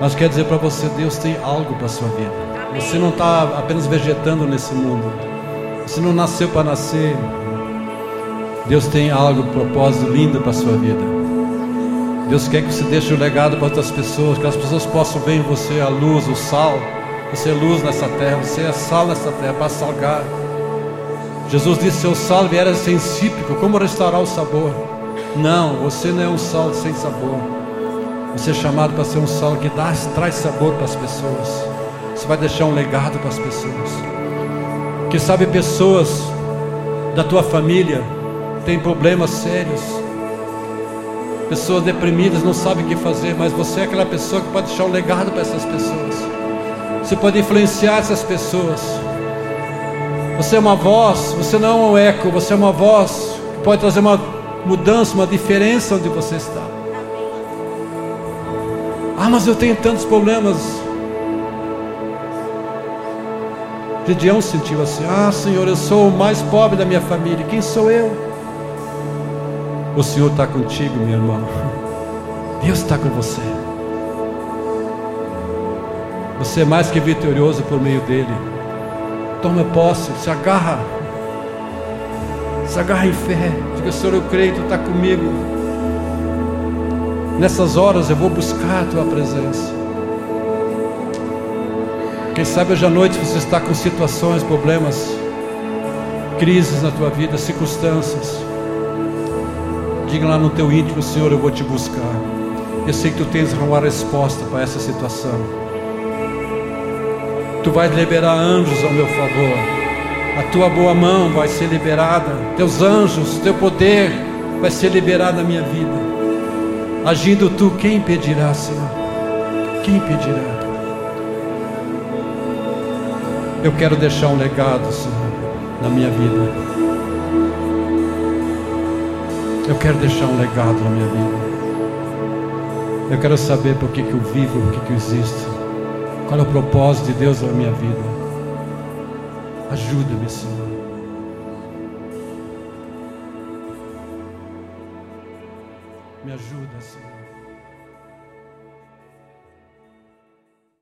S2: Mas quer dizer para você, Deus tem algo para a sua vida. Você não está apenas vegetando nesse mundo. Você não nasceu para nascer. Deus tem algo, um propósito lindo para a sua vida. Deus quer que você deixe o legado para outras pessoas, que as pessoas possam ver em você a luz, o sal. Você é luz nessa terra, você é sal nessa terra para salgar. Jesus disse: Seu sal vier sensípico, como restaurar o sabor? Não, você não é um sal sem sabor. Você é chamado para ser um sal que dá, traz sabor para as pessoas. Você vai deixar um legado para as pessoas. Que sabe pessoas da tua família têm problemas sérios Pessoas deprimidas não sabem o que fazer, mas você é aquela pessoa que pode deixar um legado para essas pessoas. Você pode influenciar essas pessoas. Você é uma voz, você não é um eco, você é uma voz que pode trazer uma mudança, uma diferença onde você está. Ah, mas eu tenho tantos problemas. Gideão sentiu assim: Ah, Senhor, eu sou o mais pobre da minha família. Quem sou eu? O Senhor está contigo, meu irmão. Deus está com você. Você é mais que vitorioso por meio dele. Toma posse, se agarra. Se agarra em fé. Diga, Senhor, eu creio, tu está comigo. Nessas horas eu vou buscar a tua presença. Quem sabe hoje à noite você está com situações, problemas. crises na tua vida, circunstâncias. Diga lá no teu íntimo, Senhor, eu vou te buscar. Eu sei que tu tens uma resposta para essa situação. Tu vais liberar anjos ao meu favor. A tua boa mão vai ser liberada. Teus anjos, teu poder vai ser liberado na minha vida. Agindo tu, quem impedirá, Senhor? Quem impedirá? Eu quero deixar um legado, Senhor, na minha vida. Eu quero deixar um legado na minha vida. Eu quero saber por que, que eu vivo, por que, que eu existo. Qual é o propósito de Deus na minha vida? Ajuda-me, Senhor.